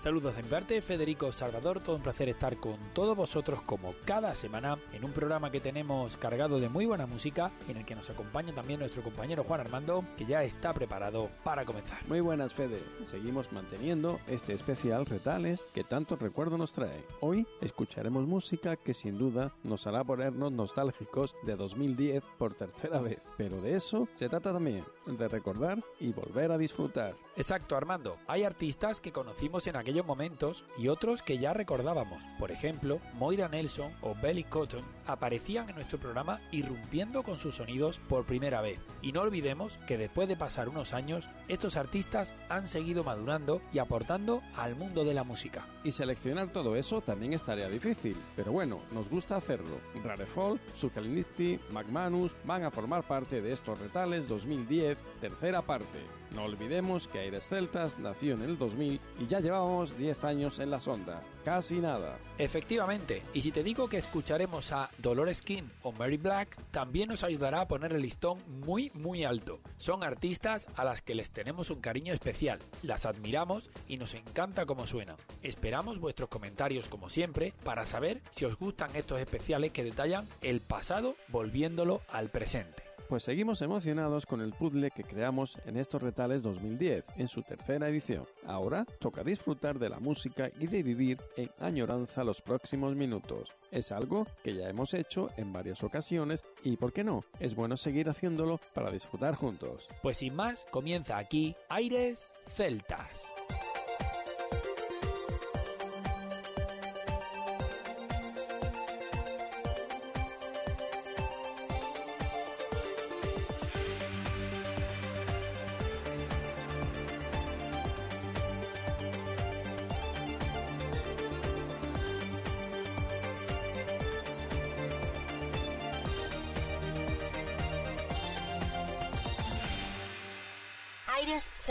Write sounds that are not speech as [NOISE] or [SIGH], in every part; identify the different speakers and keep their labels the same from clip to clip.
Speaker 1: Saludos de mi parte, Federico Salvador, todo un placer estar con todos vosotros como cada semana en un programa que tenemos cargado de muy buena música, en el que nos acompaña también nuestro compañero Juan Armando, que ya está preparado para comenzar.
Speaker 2: Muy buenas, Fede. Seguimos manteniendo este especial Retales que tanto recuerdo nos trae. Hoy escucharemos música que sin duda nos hará ponernos nostálgicos de 2010 por tercera vez. Pero de eso se trata también, de recordar y volver a disfrutar.
Speaker 1: Exacto, Armando. Hay artistas que conocimos en aquellos momentos y otros que ya recordábamos. Por ejemplo, Moira Nelson o Belly Cotton aparecían en nuestro programa irrumpiendo con sus sonidos por primera vez. Y no olvidemos que después de pasar unos años, estos artistas han seguido madurando y aportando al mundo de la música.
Speaker 2: Y seleccionar todo eso también es tarea difícil, pero bueno, nos gusta hacerlo. Rarefall, Sukaliniti, McManus van a formar parte de estos retales 2010, tercera parte. No olvidemos que Aires Celtas nació en el 2000 y ya llevábamos 10 años en las ondas. Casi nada.
Speaker 1: Efectivamente, y si te digo que escucharemos a Dolores King o Mary Black, también nos ayudará a poner el listón muy muy alto. Son artistas a las que les tenemos un cariño especial, las admiramos y nos encanta cómo suenan. Esperamos vuestros comentarios como siempre para saber si os gustan estos especiales que detallan el pasado volviéndolo al presente.
Speaker 2: Pues seguimos emocionados con el puzzle que creamos en estos retales 2010, en su tercera edición. Ahora toca disfrutar de la música y de vivir en añoranza los próximos minutos. Es algo que ya hemos hecho en varias ocasiones y, ¿por qué no? Es bueno seguir haciéndolo para disfrutar juntos.
Speaker 1: Pues sin más, comienza aquí Aires Celtas.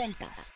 Speaker 3: Celtas.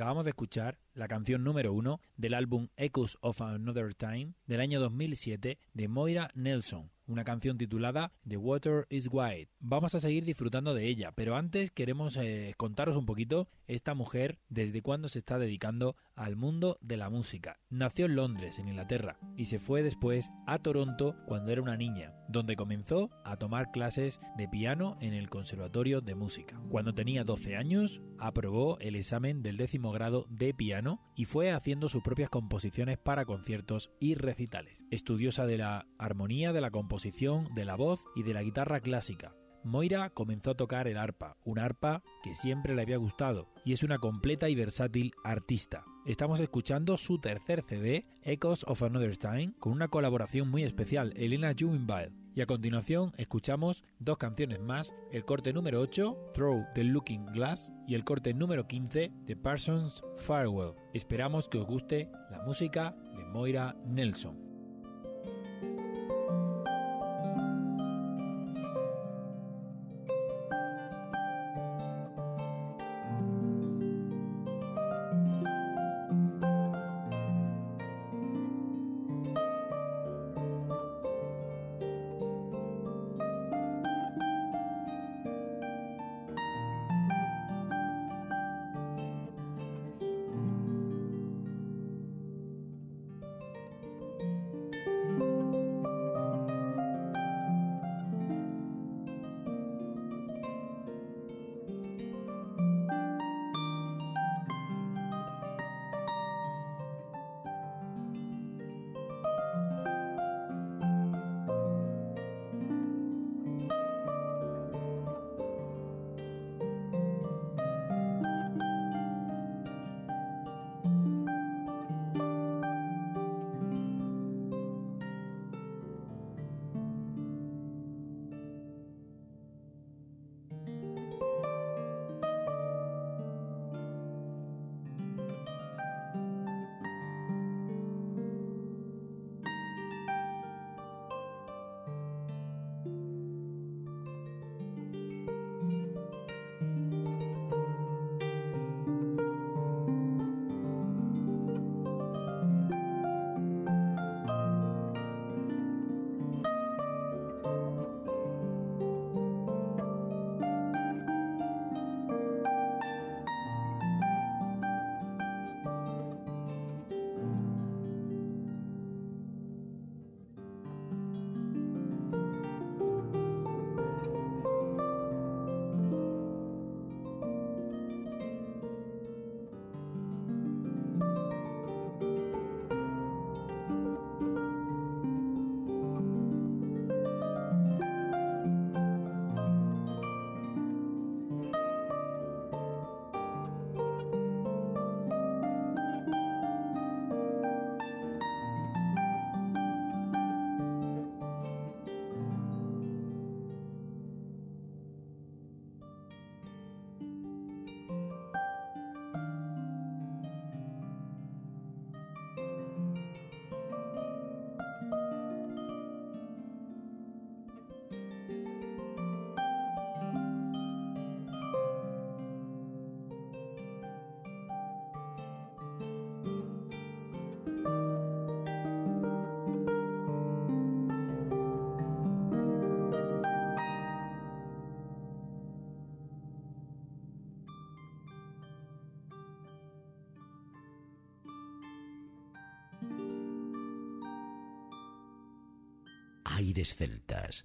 Speaker 1: Acabamos de escuchar la canción número uno del álbum Echoes of Another Time del año 2007 de Moira Nelson, una canción titulada The Water is White. Vamos a seguir disfrutando de ella, pero antes queremos eh, contaros un poquito esta mujer desde cuándo se está dedicando al mundo de la música. Nació en Londres, en Inglaterra, y se fue después a Toronto cuando era una niña, donde comenzó a tomar clases de piano en el Conservatorio de Música. Cuando tenía 12 años, aprobó el examen del décimo grado de piano y fue haciendo sus propias composiciones para conciertos y recitales. Estudiosa de la armonía, de la composición, de la voz y de la guitarra clásica. Moira comenzó a tocar el arpa, un arpa que siempre le había gustado, y es una completa y versátil artista. Estamos escuchando su tercer CD, Echoes of Another Time, con una colaboración muy especial, Elena Juminville. Y a continuación escuchamos dos canciones más, el corte número 8, Throw the Looking Glass, y el corte número 15, The Parsons Farewell. Esperamos que os guste la música de Moira Nelson.
Speaker 3: Celtas.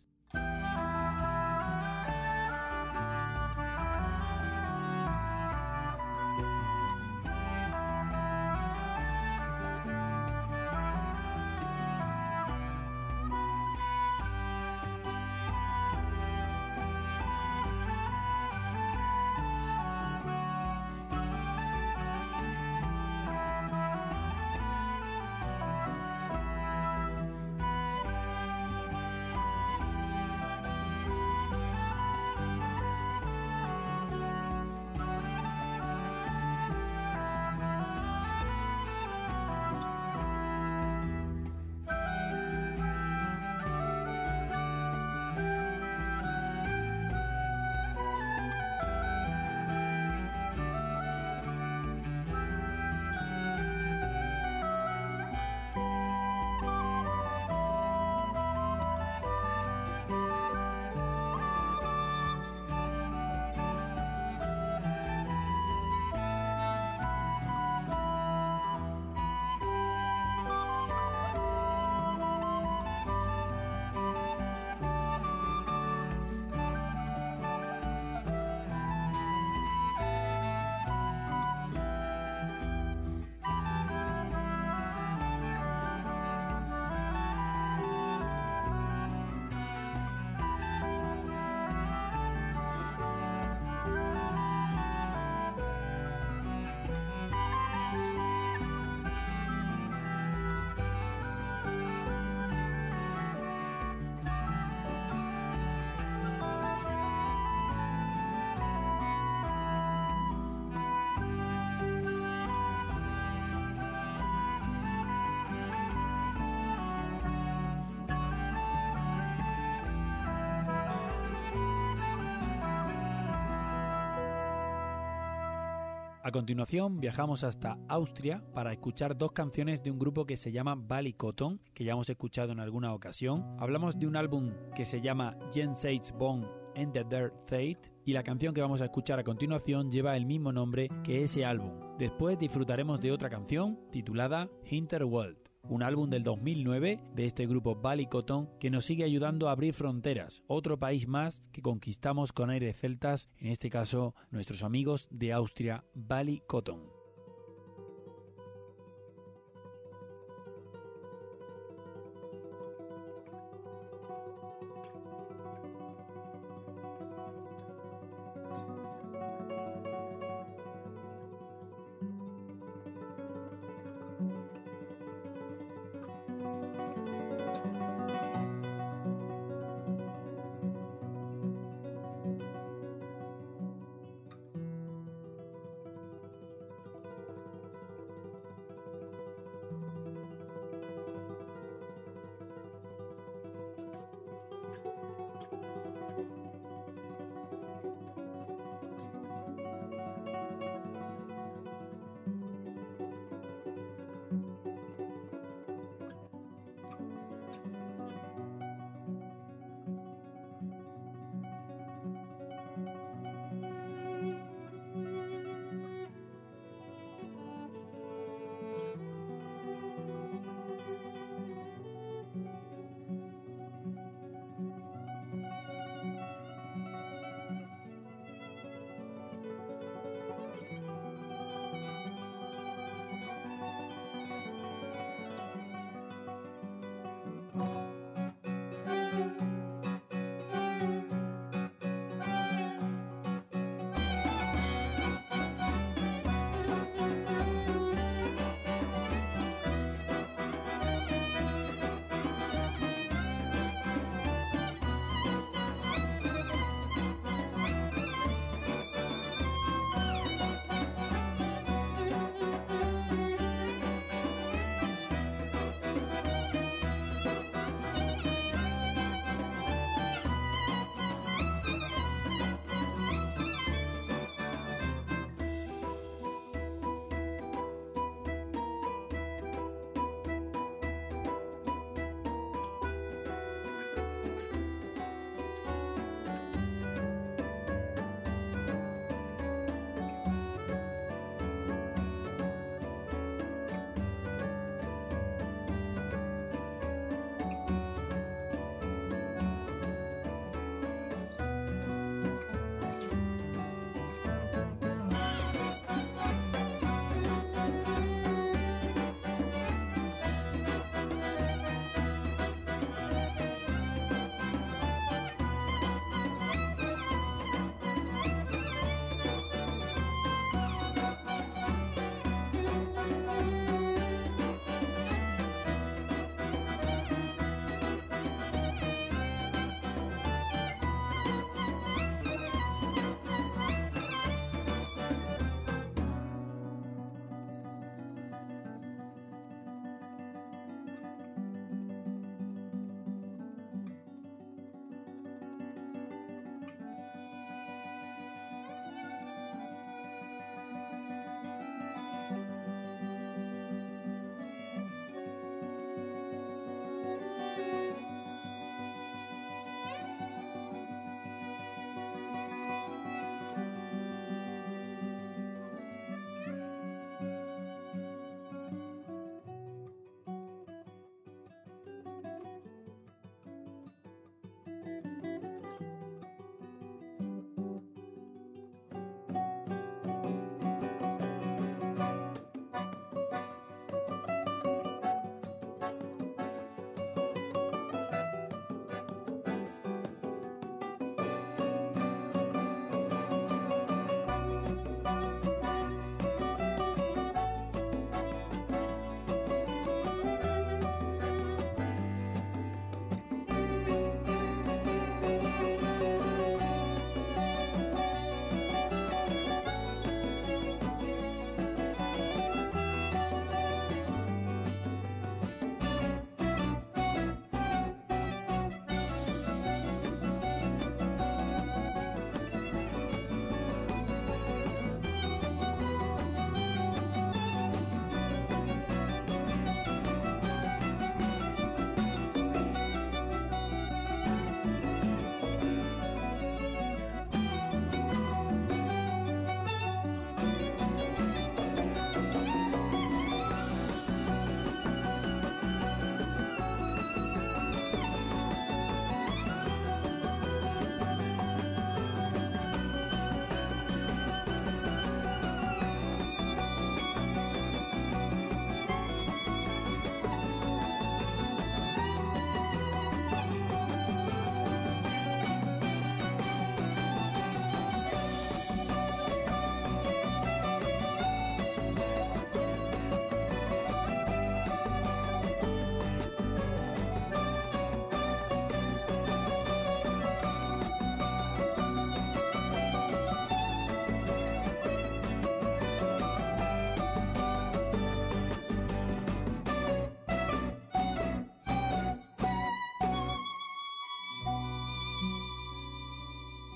Speaker 1: A continuación viajamos hasta Austria para escuchar dos canciones de un grupo que se llama Valley Cotton, que ya hemos escuchado en alguna ocasión. Hablamos de un álbum que se llama Jenseits Bone and the Dirt Fate y la canción que vamos a escuchar a continuación lleva el mismo nombre que ese álbum. Después disfrutaremos de otra canción titulada Hinterworld un álbum del 2009 de este grupo Valley Cotton que nos sigue ayudando a abrir fronteras, otro país más que conquistamos con aires celtas, en este caso nuestros amigos de Austria, Valley Cotton.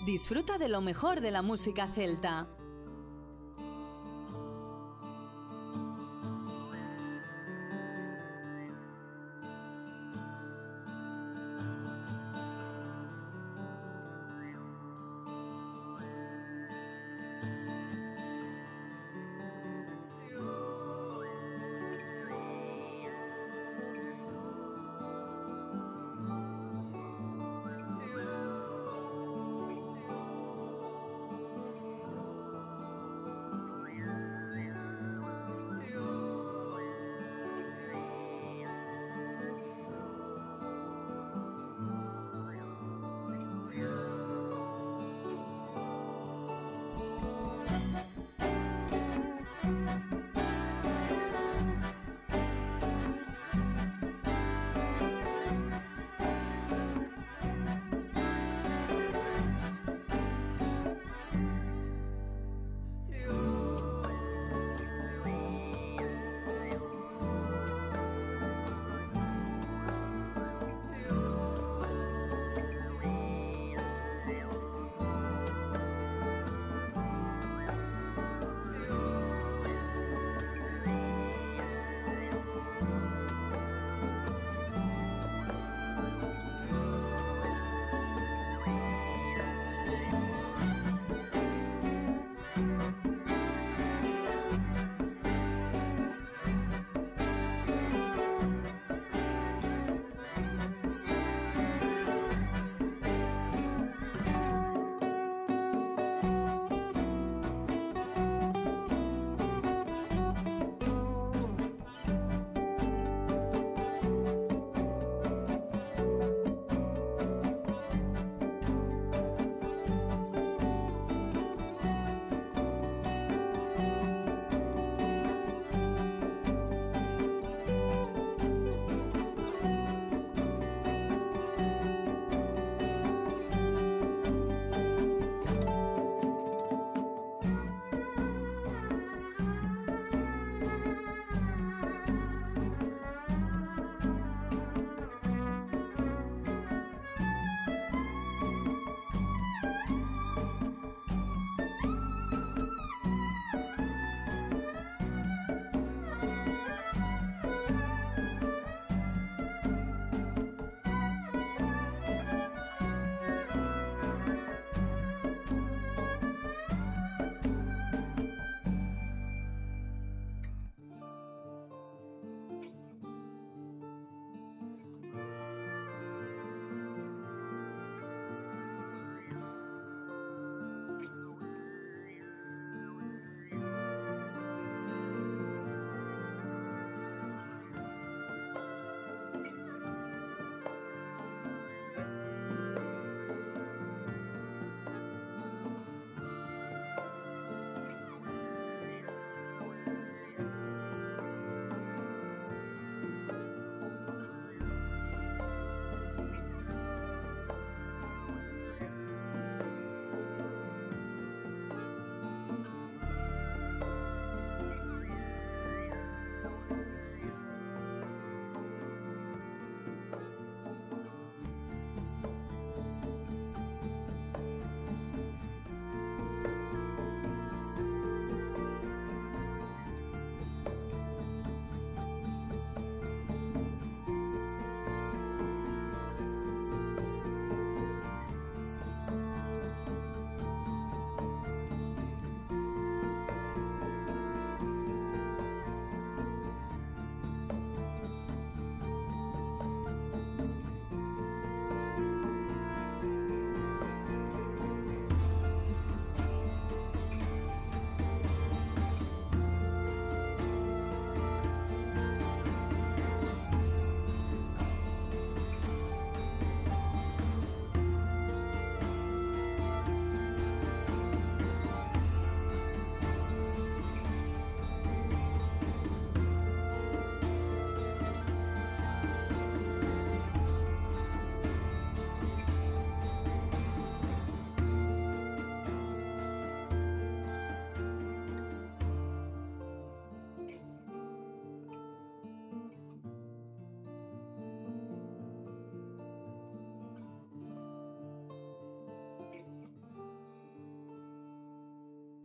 Speaker 4: Disfruta de lo mejor de la música celta.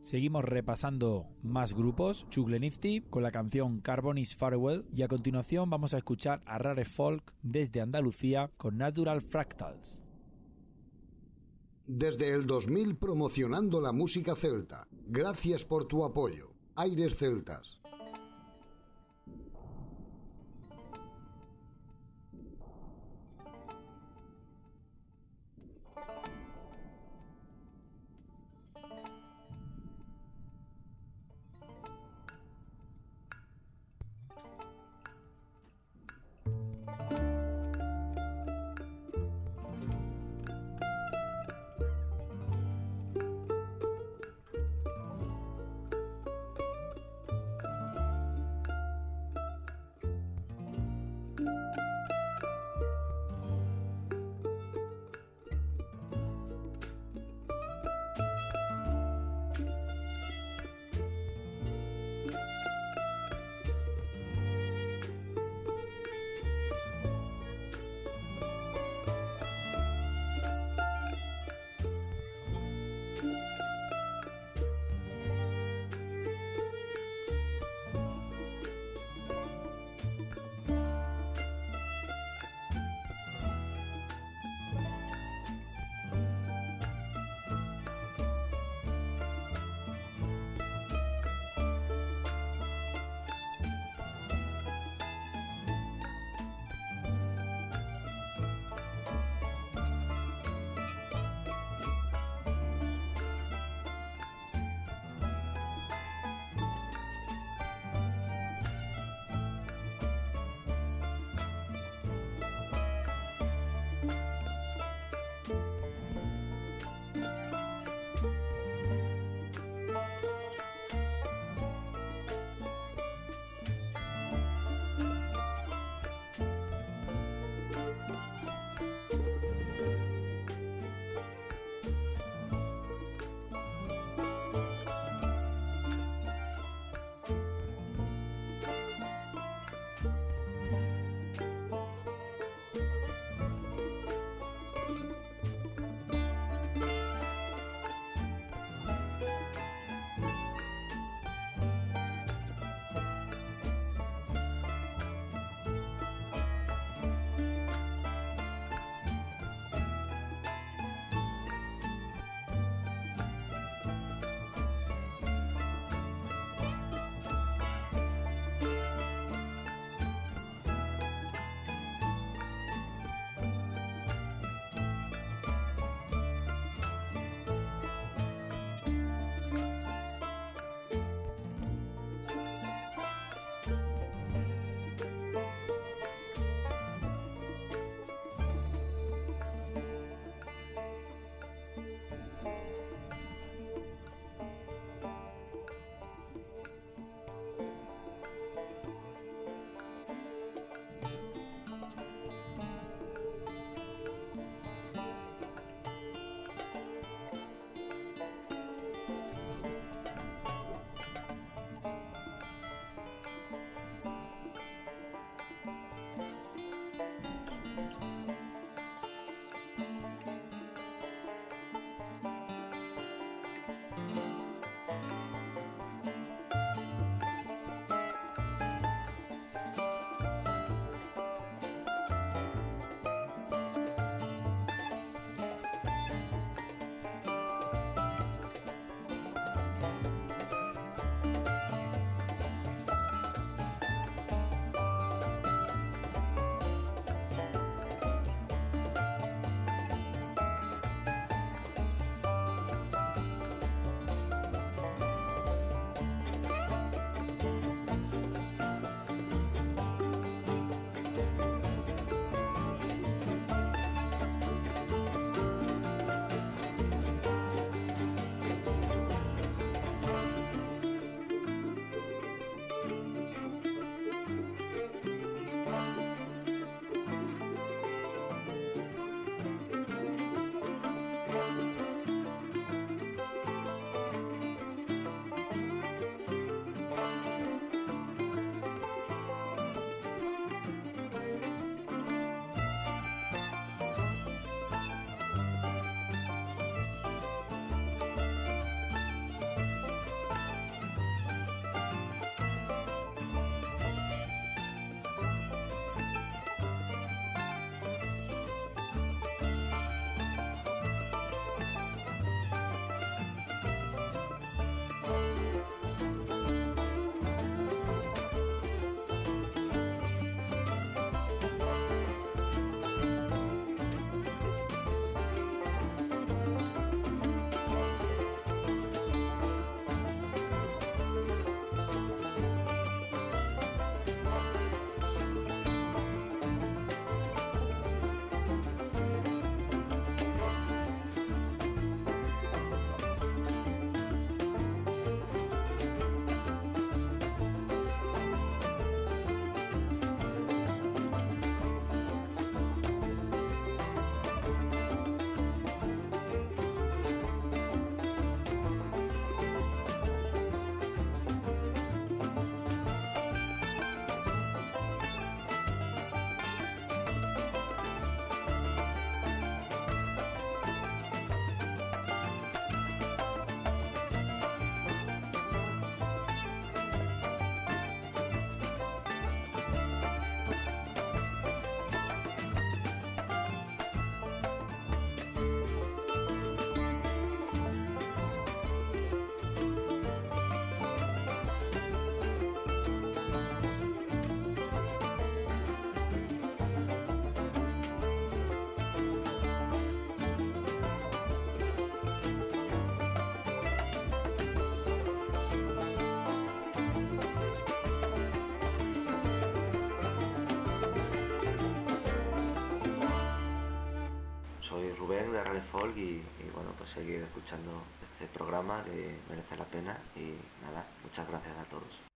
Speaker 1: Seguimos repasando más grupos, Chugle Nifty con la canción Carbon is Farewell y a continuación vamos a escuchar a Rare Folk desde Andalucía con Natural Fractals.
Speaker 5: Desde el 2000 promocionando la música celta. Gracias por tu apoyo. Aires Celtas.
Speaker 6: Folk y, bueno, pues seguir escuchando este programa que merece la pena y nada, muchas gracias a todos.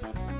Speaker 6: Thank [LAUGHS] you.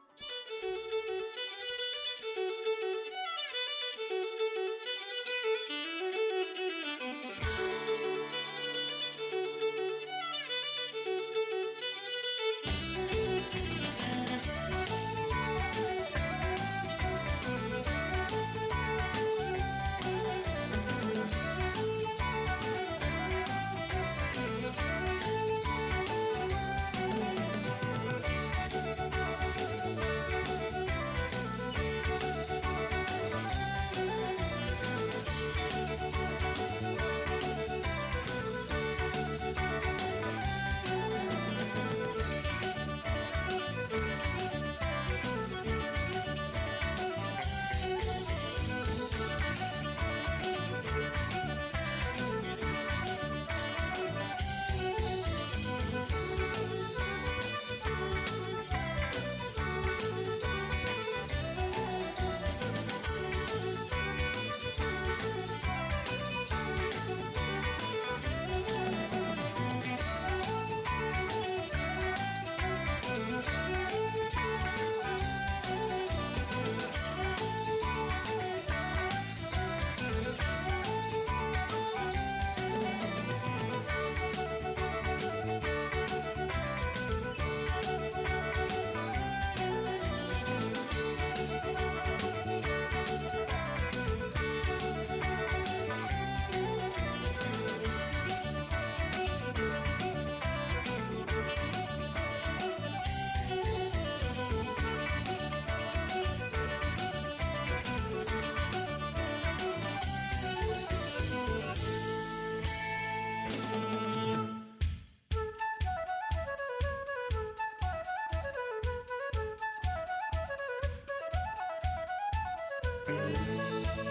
Speaker 7: Música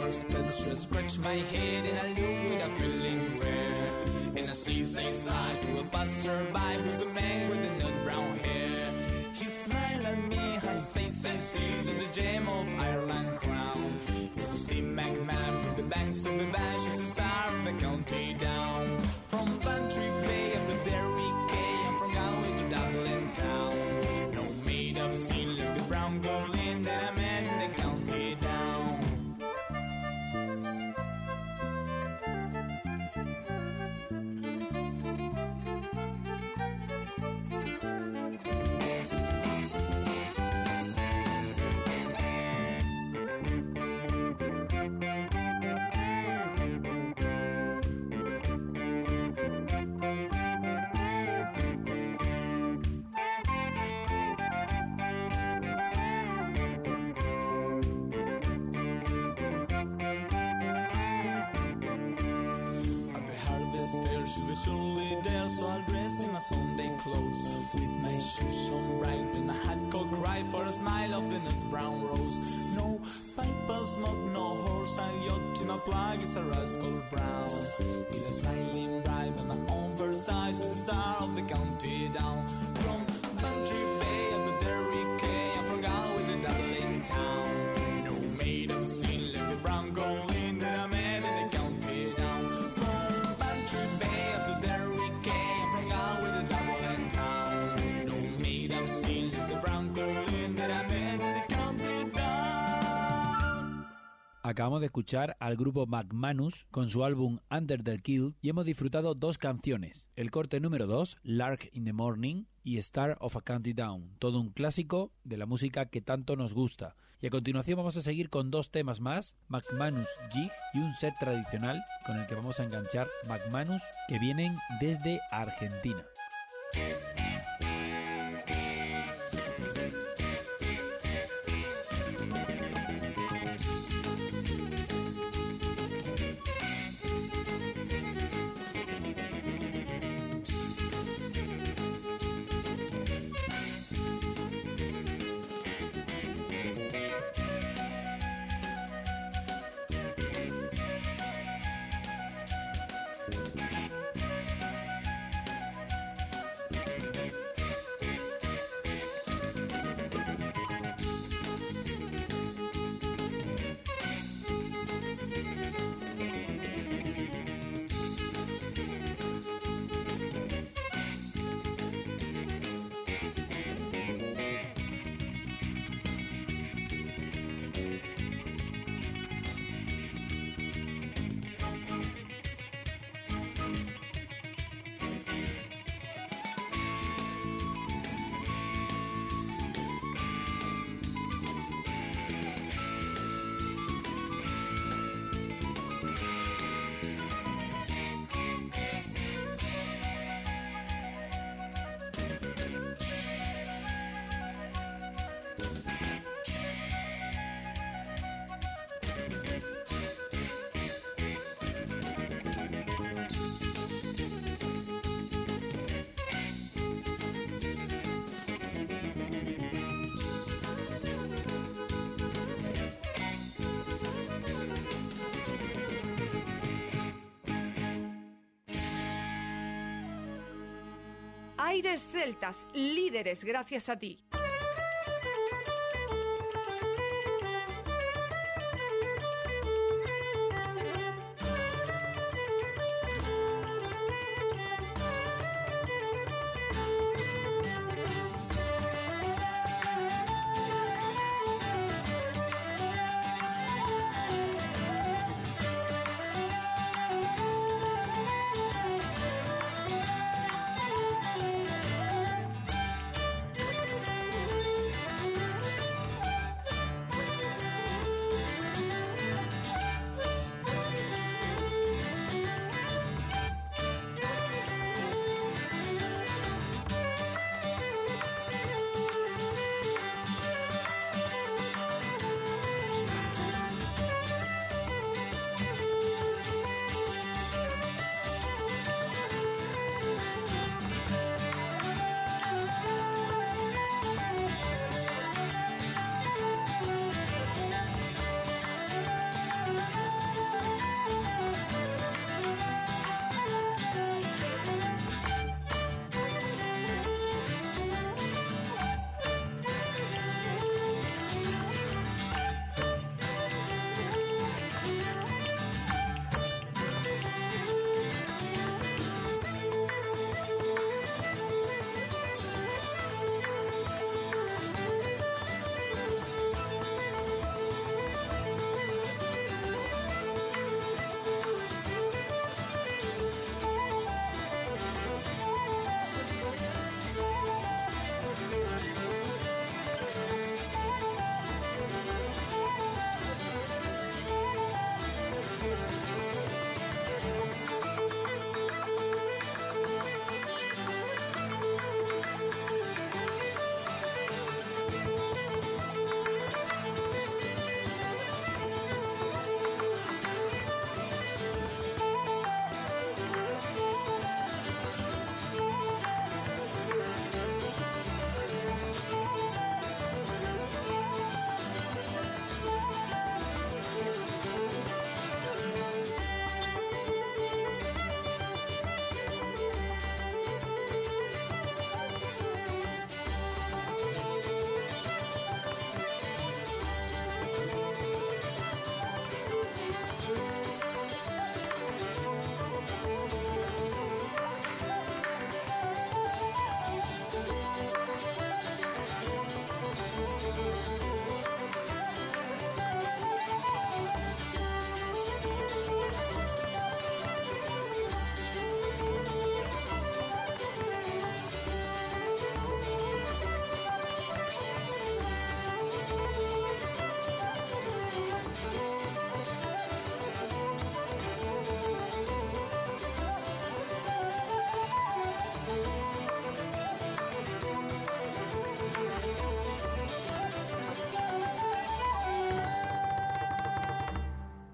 Speaker 8: As she onward sped, she my head and I looked with a feeling rare. And I see say side to a passerby who's a man with a nut brown hair. He smiled at me, I say, say, that's the gem of Ireland crown. You see MacMahon from the banks of the Bash, plug is a rascal brown.
Speaker 1: Acabamos de escuchar al grupo McManus con su álbum Under the Kill y hemos disfrutado dos canciones, el corte número 2, Lark in the Morning y Star of a County Down, todo un clásico de la música que tanto nos gusta. Y a continuación vamos a seguir con dos temas más, McManus Jig y un set tradicional con el que vamos a enganchar McManus que vienen desde Argentina.
Speaker 9: Aires Celtas, líderes gracias a ti.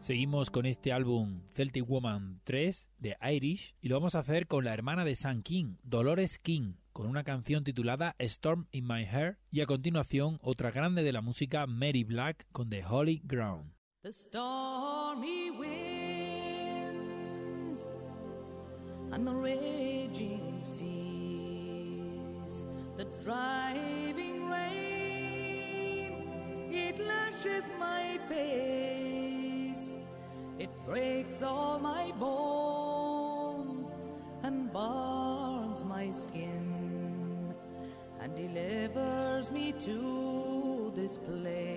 Speaker 1: Seguimos con este álbum Celtic Woman 3 de Irish y lo vamos a hacer con la hermana de Sam King, Dolores King, con una canción titulada Storm in My Hair y a continuación otra grande de la música Mary Black con The Holy Ground.
Speaker 10: It lashes my face, it breaks all my bones and burns my skin and delivers me to this place.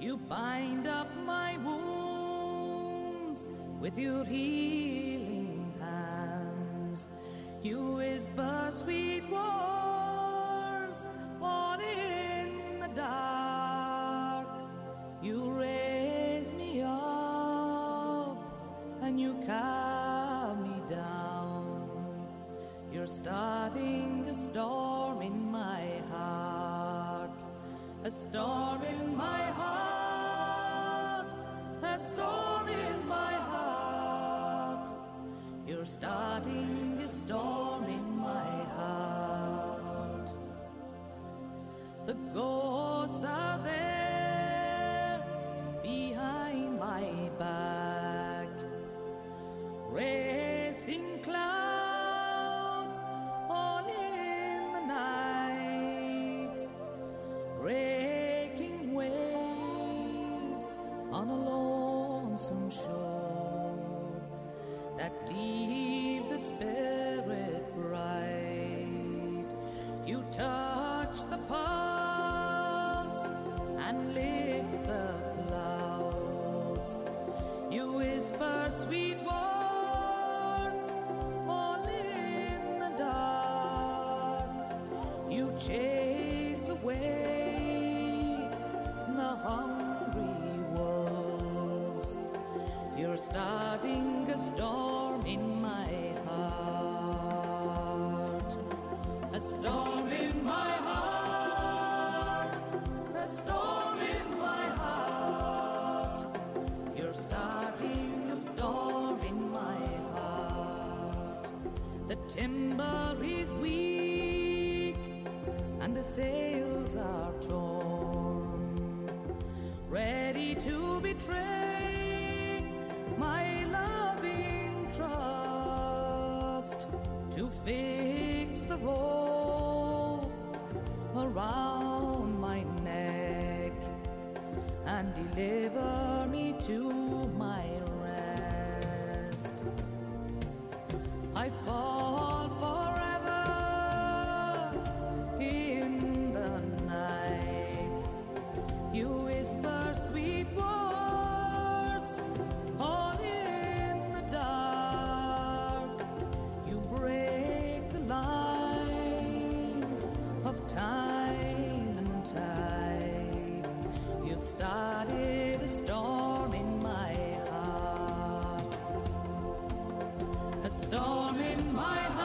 Speaker 10: You bind up my wounds with your healing hands. You whisper sweet words all in the dark. On a lonesome shore that leave the spirit bright. You touch the pulse and lift the clouds. You whisper sweet words all in the dark. You chase away You're starting a storm in my heart. A storm in my heart. A storm in my heart. You're starting a storm in my heart. The timber is weak and the sails are torn, ready to betray to fix the rope around my neck and deliver storm in my heart.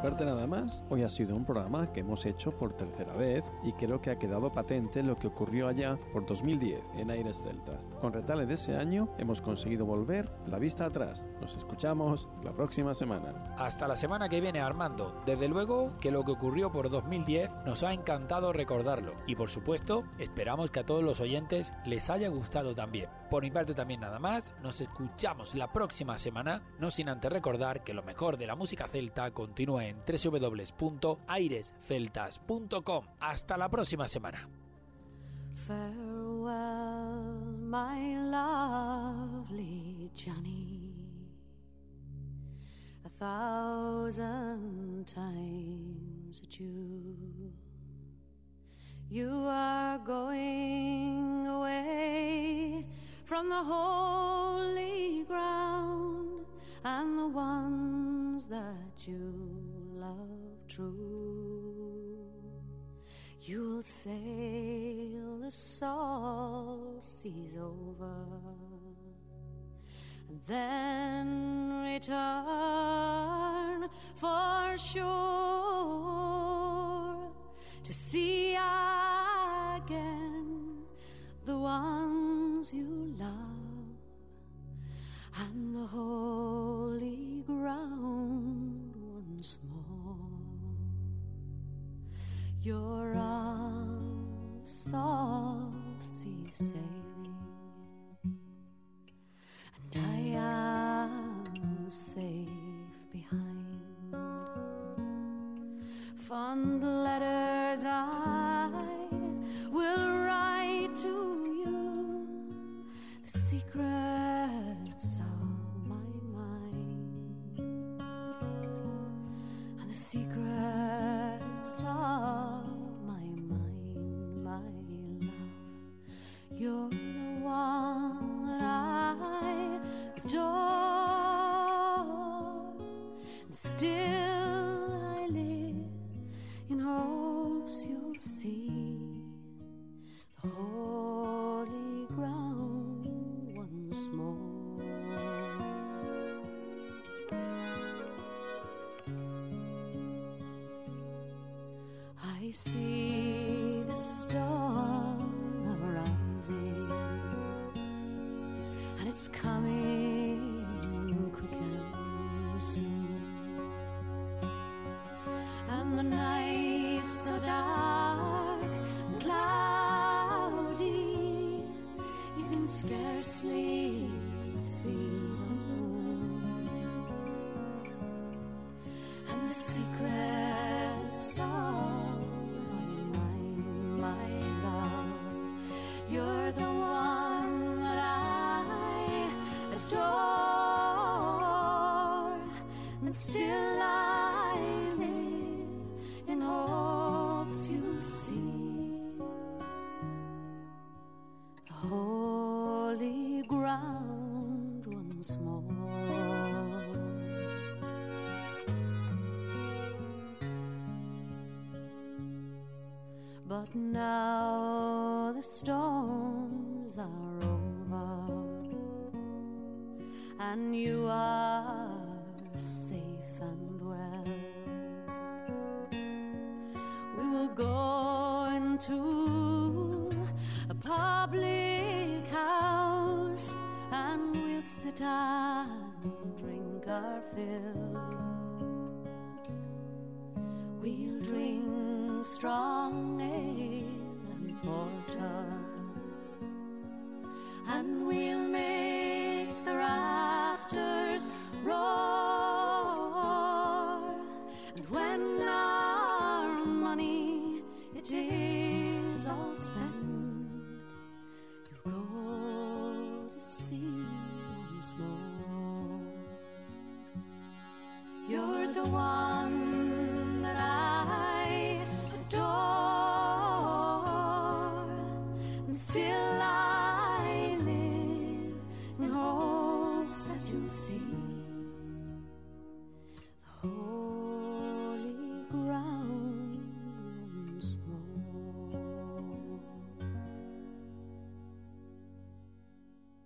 Speaker 2: Parte nada más, hoy ha sido un programa que hemos hecho por tercera vez y creo que ha quedado patente lo que ocurrió allá por 2010 en Aires Celtas. Con retales de ese año hemos conseguido volver la vista atrás. Nos escuchamos la próxima semana.
Speaker 1: Hasta la semana que viene, Armando. Desde luego que lo que ocurrió por 2010 nos ha encantado recordarlo. Y por supuesto, esperamos que a todos los oyentes les haya gustado también. Por mi parte también nada más, nos escuchamos la próxima semana, no sin antes recordar que lo mejor de la música celta continúa en www.airesceltas.com. Hasta la próxima semana.
Speaker 11: Farewell, my lovely Johnny. A thousand times adieu. You are going away from the holy ground and the ones that you love. true. You'll sail the salt seas over and then return for sure to see again the ones you and still I live in hopes you'll see the holy ground once more. But now the storms are over, and you are into a public house and we'll sit and drink our fill. We'll drink strong ale and porter, and we'll